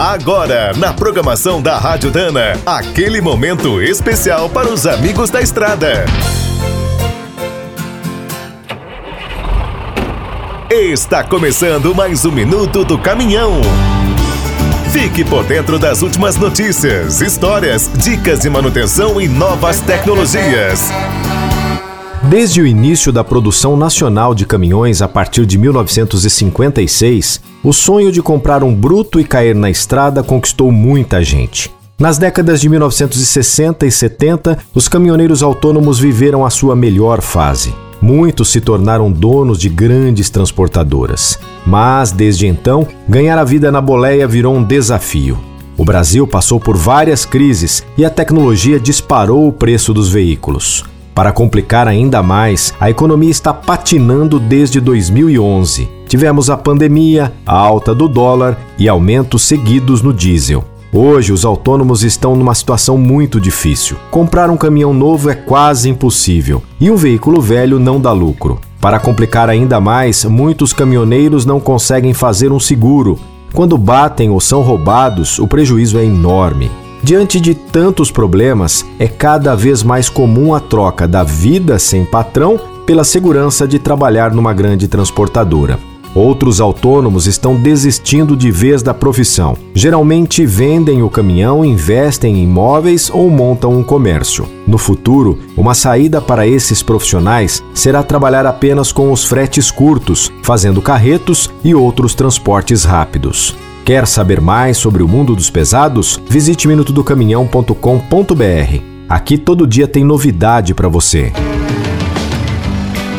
Agora, na programação da Rádio Dana, aquele momento especial para os amigos da estrada. Está começando mais um minuto do caminhão. Fique por dentro das últimas notícias, histórias, dicas de manutenção e novas tecnologias. Desde o início da produção nacional de caminhões a partir de 1956, o sonho de comprar um bruto e cair na estrada conquistou muita gente. Nas décadas de 1960 e 70, os caminhoneiros autônomos viveram a sua melhor fase. Muitos se tornaram donos de grandes transportadoras. Mas, desde então, ganhar a vida na boleia virou um desafio. O Brasil passou por várias crises e a tecnologia disparou o preço dos veículos. Para complicar ainda mais, a economia está patinando desde 2011. Tivemos a pandemia, a alta do dólar e aumentos seguidos no diesel. Hoje, os autônomos estão numa situação muito difícil. Comprar um caminhão novo é quase impossível e um veículo velho não dá lucro. Para complicar ainda mais, muitos caminhoneiros não conseguem fazer um seguro. Quando batem ou são roubados, o prejuízo é enorme. Diante de tantos problemas, é cada vez mais comum a troca da vida sem patrão pela segurança de trabalhar numa grande transportadora. Outros autônomos estão desistindo de vez da profissão. Geralmente vendem o caminhão, investem em imóveis ou montam um comércio. No futuro, uma saída para esses profissionais será trabalhar apenas com os fretes curtos, fazendo carretos e outros transportes rápidos. Quer saber mais sobre o mundo dos pesados? Visite minutodocaminhão.com.br. Aqui todo dia tem novidade para você.